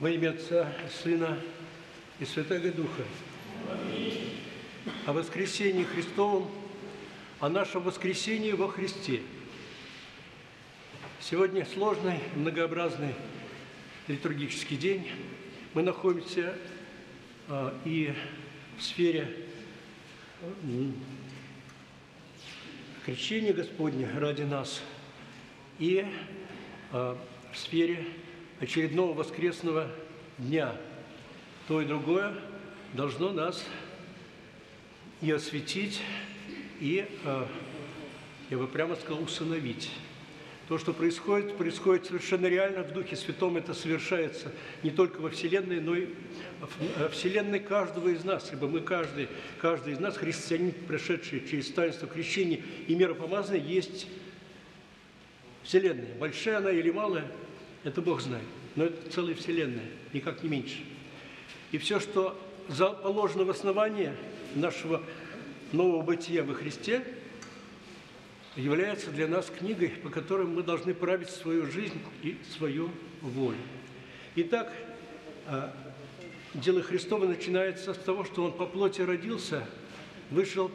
Во имя Отца, Сына и Святого Духа. О воскресении Христовом, о нашем воскресении во Христе. Сегодня сложный, многообразный литургический день. Мы находимся а, и в сфере крещения Господня ради нас, и а, в сфере очередного воскресного дня. То и другое должно нас и осветить, и, э, я бы прямо сказал, усыновить. То, что происходит, происходит совершенно реально в Духе Святом. Это совершается не только во Вселенной, но и в Вселенной каждого из нас. Ибо мы, каждый, каждый из нас, христианин, прошедший через таинство крещения и миропомазания, есть Вселенная. Большая она или малая, это Бог знает. Но это целая Вселенная, никак не меньше. И все, что положено в основании нашего нового бытия во Христе, является для нас книгой, по которой мы должны править свою жизнь и свою волю. Итак, а, дело Христово начинается с того, что Он по плоти родился, вышел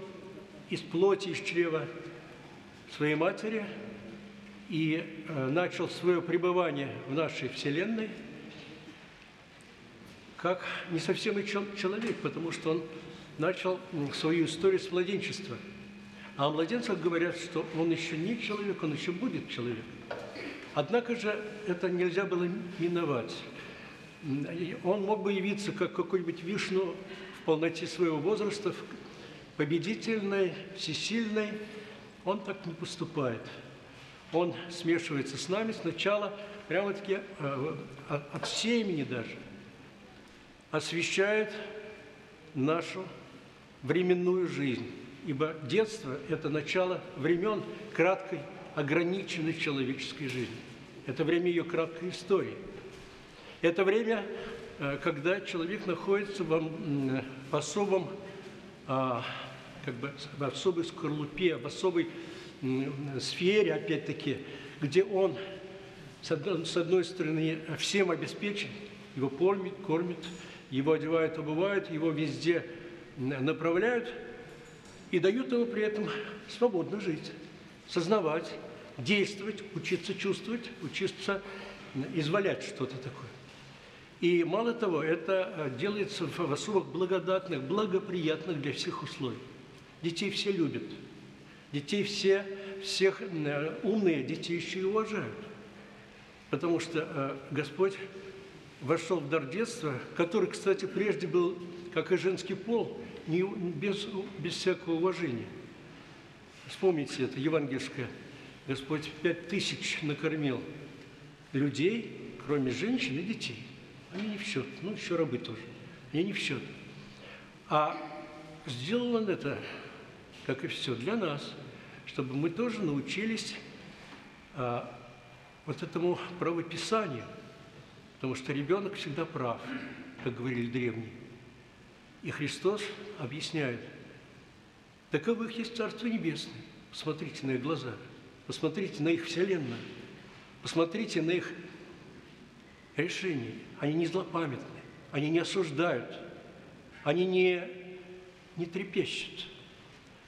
из плоти, из чрева своей матери и а, начал свое пребывание в нашей Вселенной как не совсем и человек, потому что он начал свою историю с младенчества – а о младенцах говорят, что он еще не человек, он еще будет человек. Однако же это нельзя было миновать. Он мог бы явиться как какой-нибудь вишну в полноте своего возраста, победительной, всесильной. Он так не поступает. Он смешивается с нами сначала прямо-таки э, от семени даже. Освещает нашу временную жизнь ибо детство – это начало времен краткой, ограниченной человеческой жизни. Это время ее краткой истории. Это время, э, когда человек находится в особом, а, как бы, в особой скорлупе, в особой сфере, опять-таки, где он, с одной стороны, всем обеспечен, его кормит, кормит, его одевают, обувают, его везде направляют – и дают ему при этом свободно жить, сознавать, действовать, учиться чувствовать, учиться извалять что-то такое. И мало того, это э, делается в особых благодатных, благоприятных для всех условиях. Детей все любят. Детей все, всех э, умные детей еще и уважают. Потому что э, Господь вошел в дар детства, который, кстати, прежде был, как и женский пол, не, без, без всякого уважения. Вспомните это, евангельское. Господь пять тысяч накормил людей, кроме женщин и детей. Они не в счет, ну, еще рабы тоже. Они не в счет. А сделал он это, как и все, для нас, чтобы мы тоже научились а, вот этому правописанию. Потому что ребенок всегда прав, как говорили древние. И Христос объясняет, таковых есть Царство Небесное. Посмотрите на их глаза, посмотрите на их вселенную, посмотрите на их решения. Они не злопамятны, они не осуждают, они не, не трепещут.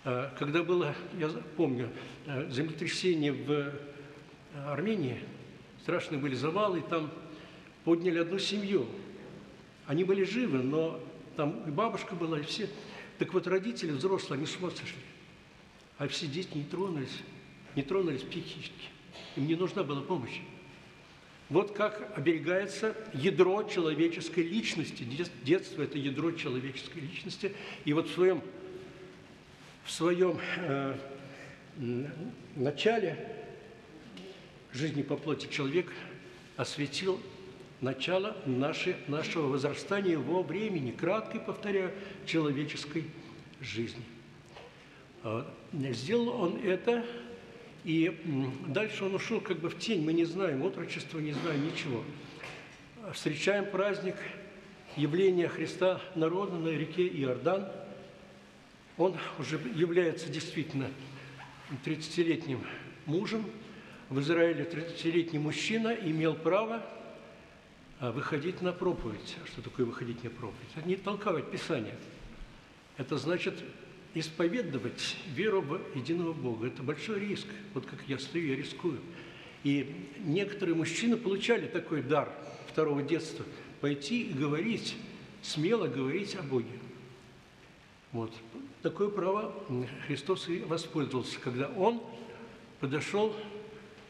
А, когда было, я помню, а, землетрясение в Армении, страшные были завалы, там подняли одну семью. Они были живы, но там и бабушка была, и все. Так вот, родители взрослые, они с ума сошли. А все дети не тронулись, не тронулись психически. Им не нужна была помощь. Вот как оберегается ядро человеческой личности. Детство – это ядро человеческой личности. И вот в своем, в своем э, начале жизни по плоти человек осветил начало наше, нашего возрастания во времени, кратко повторяю, человеческой жизни. А, сделал он это, и дальше он ушел как бы в тень, мы не знаем, отрочество не знаем, ничего. Встречаем праздник явления Христа народа на реке Иордан. Он уже является действительно 30-летним мужем. В Израиле 30-летний мужчина имел право а, выходить на проповедь. Что такое выходить на проповедь? Это не толковать Писание. Это значит исповедовать веру в единого Бога. Это большой риск. Вот как я стою, я рискую. И некоторые мужчины получали такой дар второго детства – пойти и говорить, смело говорить о Боге. Вот. Такое право Христос и воспользовался, когда Он подошел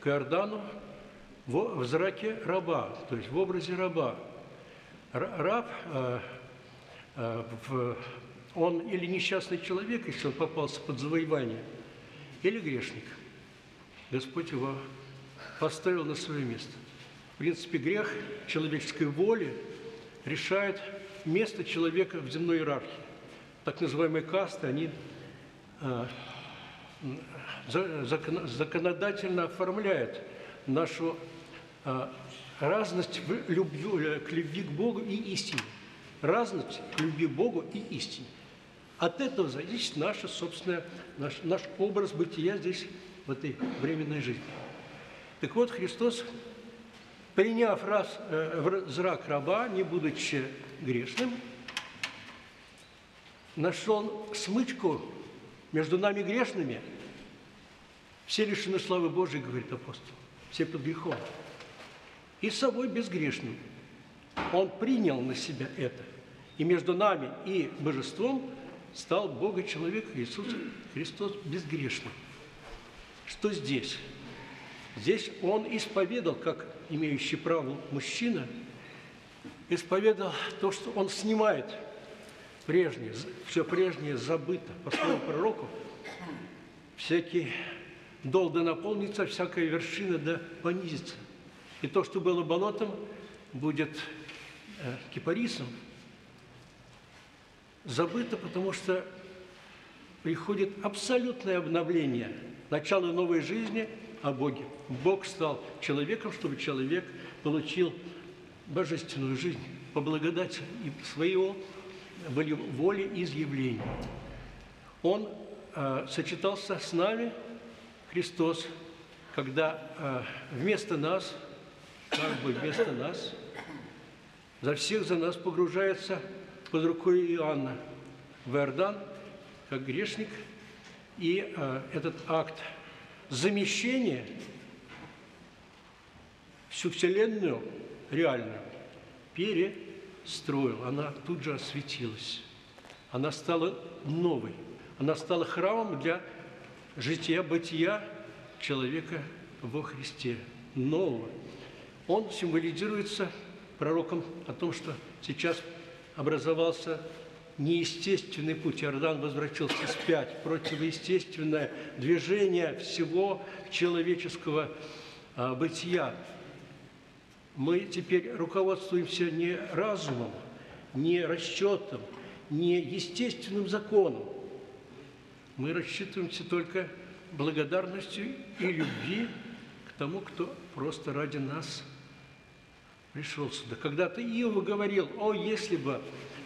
к Иордану в зраке раба, то есть в образе раба. Раб, э, э, он или несчастный человек, если он попался под завоевание, или грешник. Господь его поставил на свое место. В принципе, грех человеческой воли решает место человека в земной иерархии. Так называемые касты, они э, законодательно оформляют нашу а, разность в любви, к любви к Богу и истине. Разность к любви к Богу и истине. От этого зависит наша собственная, наш, наш образ бытия здесь, в этой временной жизни. Так вот, Христос, приняв раз, э, зрак раба, не будучи грешным, нашел смычку между нами грешными. Все лишены славы Божией, говорит апостол, все под грехом и собой безгрешным. Он принял на себя это. И между нами и божеством стал Бога-человек Иисус Христос безгрешным. Что здесь? Здесь он исповедал, как имеющий право мужчина, исповедал то, что он снимает прежнее, все прежнее забыто, по слову пророку, всякий дол да наполнится, всякая вершина да понизится. И то, что было болотом, будет э, кипарисом. Забыто, потому что приходит абсолютное обновление, начало новой жизни о Боге. Бог стал человеком, чтобы человек получил божественную жизнь по благодати и своего воли изъявления. Он э, сочетался с нами, Христос, когда э, вместо нас – как бы вместо нас. За всех за нас погружается под рукой Иоанна в Иордан, как грешник. И э, этот акт замещения всю Вселенную реальную перестроил. Она тут же осветилась. Она стала новой. Она стала храмом для жития-бытия человека во Христе. Нового он символизируется пророком о том, что сейчас образовался неестественный путь. Иордан возвратился вспять, противоестественное движение всего человеческого а, бытия. Мы теперь руководствуемся не разумом, не расчетом, не естественным законом. Мы рассчитываемся только благодарностью и любви к тому, кто просто ради нас – пришел сюда. Когда-то Иова говорил, о, если бы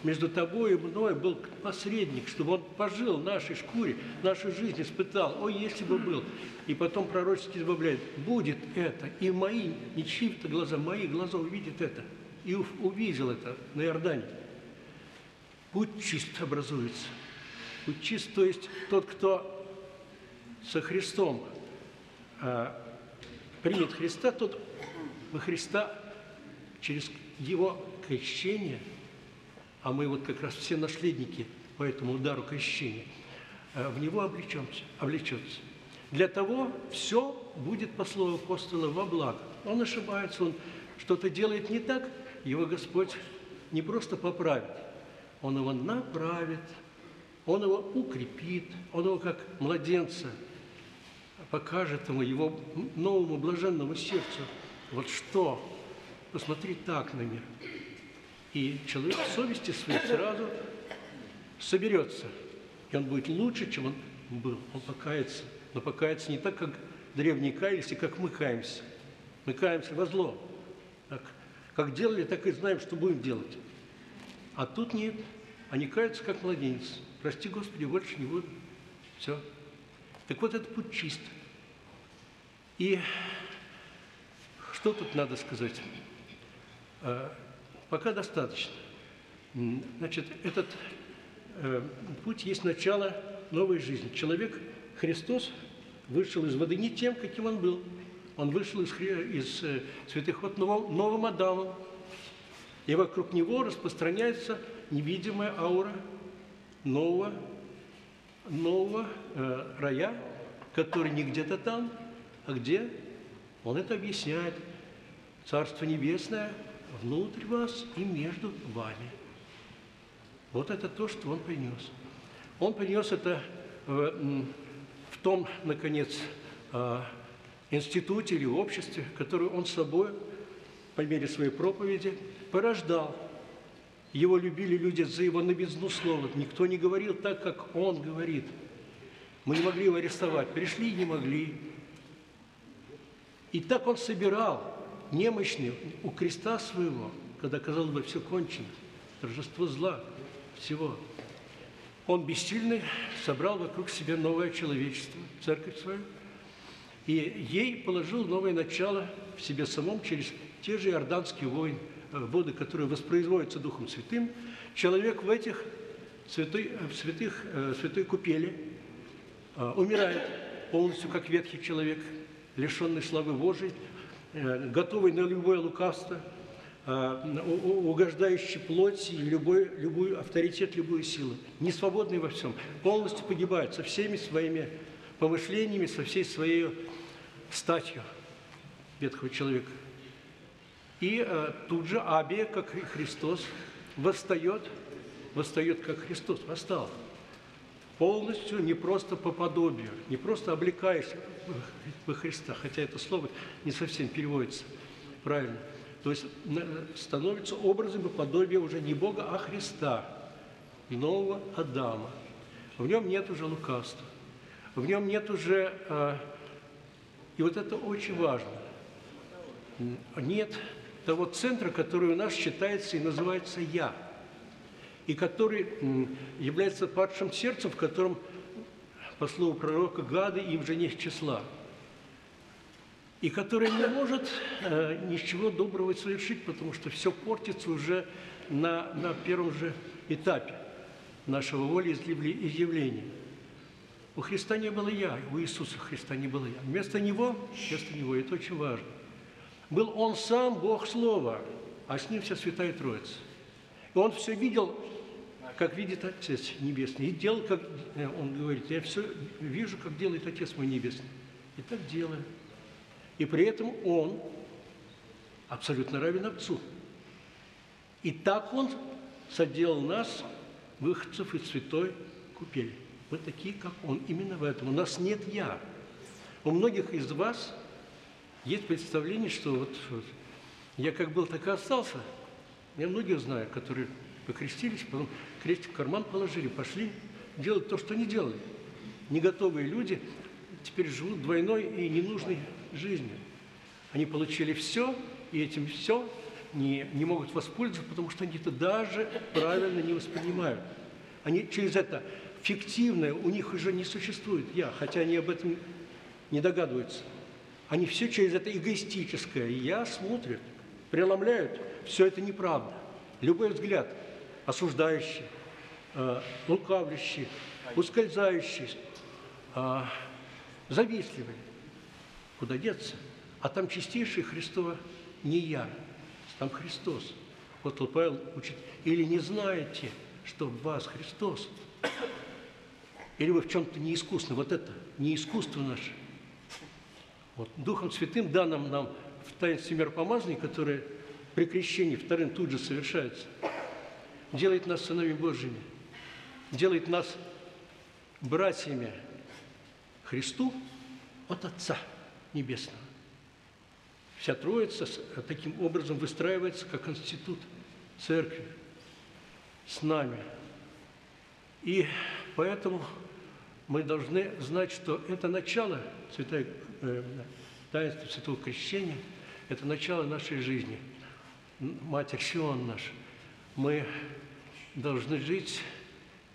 между тобой и мной был посредник, чтобы он пожил в нашей шкуре, нашу жизнь испытал, о, если бы был. И потом пророчески добавляет, будет это, и мои, не чьи-то глаза, мои глаза увидят это. И увидел это на Иордане. Путь чист образуется. Путь чист, то есть тот, кто со Христом а, примет Христа, тот во Христа через его крещение, а мы вот как раз все наследники по этому удару крещения, э, в него облечемся, облечется. Для того все будет, по слову апостола, во благо. Он ошибается, он что-то делает не так, его Господь не просто поправит, он его направит, он его укрепит, он его как младенца покажет ему, его новому блаженному сердцу, вот что посмотри так на мир. И человек в совести своей сразу соберется, и он будет лучше, чем он был. Он покается, но покается не так, как древние каялись, и как мы каемся. Мы каемся во зло. Так, как делали, так и знаем, что будем делать. А тут нет. Они каются, как младенец. Прости, Господи, больше не буду. Все. Так вот, этот путь чист. И что тут надо сказать? Пока достаточно. Значит, этот э, путь есть начало новой жизни. Человек, Христос, вышел из воды не тем, каким он был. Он вышел из, из э, святых вот новым, новым Адамом. И вокруг него распространяется невидимая аура нового, нового э, рая, который не где-то там, а где? Он это объясняет. Царство Небесное внутрь вас и между вами. Вот это то, что он принес. Он принес это в, в том, наконец, а, институте или обществе, которое он собой, по мере своей проповеди, порождал. Его любили люди за его новизну слова. Никто не говорил так, как он говорит. Мы не могли его арестовать. Пришли и не могли. И так он собирал немощный у креста своего, когда, казалось бы, все кончено, торжество зла, всего. Он бессильный собрал вокруг себя новое человечество, церковь свою, и ей положил новое начало в себе самом через те же иорданские войны, э, воды, которые воспроизводятся Духом Святым. Человек в этих святой, в святых, э, святой купели э, умирает полностью как ветхий человек, лишенный славы Божией, готовый на любое лукавство, угождающий плоти, любой, любой авторитет, любую силу, не свободный во всем, полностью погибает со всеми своими помышлениями, со всей своей статью ветхого человека. И э, тут же Абия, как и Христос, восстает, восстает как Христос, восстал. Полностью, не просто по подобию, не просто облекаешь во Христа, хотя это слово не совсем переводится правильно. То есть становится образом и подобием уже не Бога, а Христа, нового Адама. В нем нет уже лукавства. В нем нет уже, а, и вот это очень важно, нет того центра, который у нас считается и называется «я», и который является падшим сердцем, в котором, по слову пророка, гады им же нет числа, и который не может э, ничего доброго совершить, потому что все портится уже на, на первом же этапе нашего волеизъявления. У Христа не было «я», у Иисуса Христа не было «я». Вместо Него, вместо Него, это очень важно, был Он сам, Бог Слова, а с Ним вся Святая Троица. И Он все видел, как видит Отец Небесный, и делал, как э, Он говорит, я все вижу, как делает Отец мой Небесный. И так делаю. И при этом Он абсолютно равен Отцу. И так Он соделал нас, выходцев из святой купели. Мы такие, как Он, именно в этом. У нас нет «я». У многих из вас есть представление, что вот, вот я как был, так и остался. Я многих знаю, которые покрестились, потом крестик в карман положили, пошли делать то, что не делали. Не готовые люди теперь живут двойной и ненужной жизнью. Они получили все, и этим все не, не могут воспользоваться, потому что они это даже правильно не воспринимают. Они через это фиктивное у них уже не существует «я», хотя они об этом не догадываются. Они все через это эгоистическое «я» смотрят, преломляют. Все это неправда. Любой взгляд осуждающий, э, лукавлящий, ускользающий, э, завистливый. Куда деться? А там чистейшее Христово не я, там Христос. Вот Павел учит, или не знаете, что в вас Христос, или вы в чем-то неискусны. Вот это не искусство наше. Вот. Духом Святым данным нам в таинстве миропомазания, которое при крещении вторым тут же совершается, делает нас сыновьями Божьими, делает нас братьями Христу от Отца Небесного. Вся Троица таким образом выстраивается как институт церкви с нами. И поэтому мы должны знать, что это начало святой, э, таинства Святого Крещения, это начало нашей жизни. Матерь Сион наш. Мы должны жить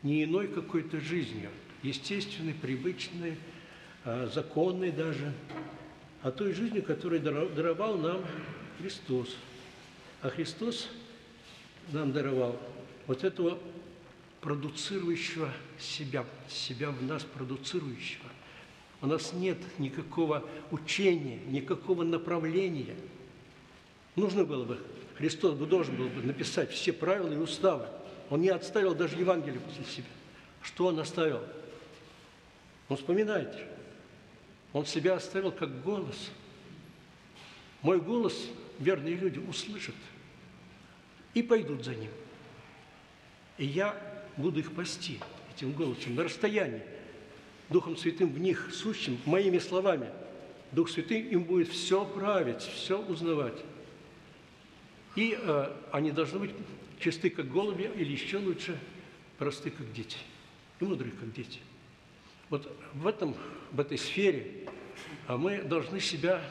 не иной какой-то жизнью, естественной, привычной, а, законной даже, а той жизнью, которую даровал нам Христос. А Христос нам даровал вот этого продуцирующего себя, себя в нас продуцирующего. У нас нет никакого учения, никакого направления. Нужно было бы, Христос бы должен был бы написать все правила и уставы. Он не отставил даже Евангелие после себя. Что он оставил? Ну, вспоминайте. Он себя оставил как голос. Мой голос верные люди услышат и пойдут за ним. И я буду их пасти этим голосом на расстоянии, Духом Святым в них сущим, моими словами. Дух Святый им будет все править, все узнавать. И э, они должны быть чисты, как голуби, или еще лучше, просты, как дети, и мудрые, как дети. Вот в, этом, в этой сфере а мы должны себя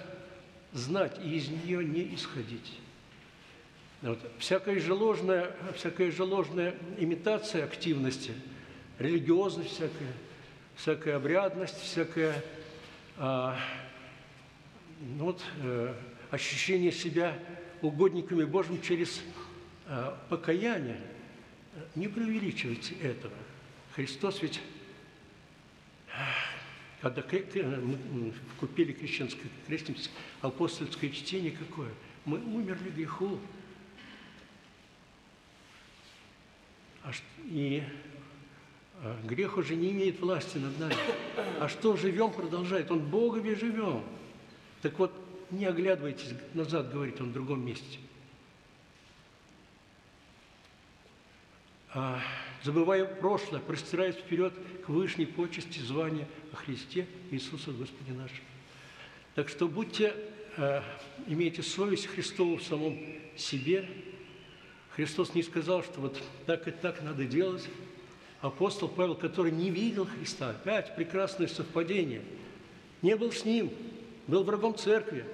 знать и из нее не исходить. Вот. Всякая, же ложная, всякая же ложная имитация активности, религиозность всякая, всякая обрядность, всякая а, ну вот, а, ощущение себя угодниками Божьим через покаяние. Не преувеличивайте этого. Христос ведь когда мы купили крещенское крестимся, апостольское чтение какое? Мы умерли греху. А и грех уже не имеет власти над нами. А что живем, продолжает. Он Богове живем. Так вот, не оглядывайтесь назад, говорит он в другом месте. Забывая прошлое, простираясь вперед к вышней почести звания о Христе Иисуса Господе нашем. Так что будьте, э, имейте совесть Христову в самом себе. Христос не сказал, что вот так и так надо делать. Апостол Павел, который не видел Христа, опять прекрасное совпадение, не был с ним, был врагом церкви.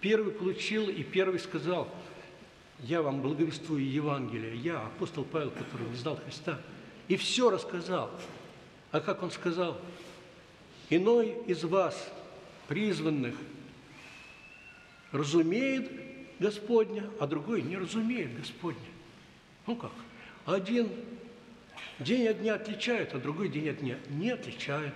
Первый получил и первый сказал – я вам благовествую Евангелие, я, апостол Павел, который не Христа, и все рассказал. А как он сказал? Иной из вас, призванных, разумеет Господня, а другой не разумеет Господня. Ну как? Один день от дня отличает, а другой день от дня не отличает.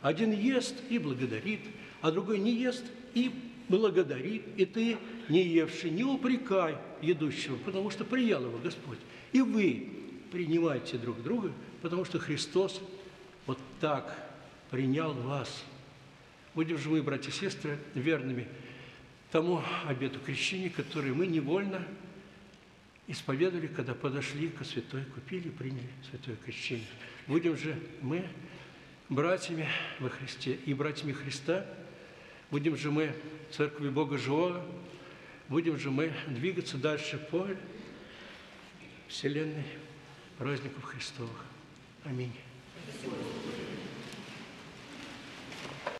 Один ест и благодарит, а другой не ест и благодарит, и ты, не евший, не упрекай едущего, потому что приял его Господь. И вы принимайте друг друга, потому что Христос вот так принял вас. Будем же мы, братья и сестры, верными тому обету крещения, который мы невольно исповедовали, когда подошли к святой, купили, приняли святое крещение. Будем же мы братьями во Христе и братьями Христа – Будем же мы Церкви Бога Живого, будем же мы двигаться дальше по Вселенной праздников Христовых. Аминь.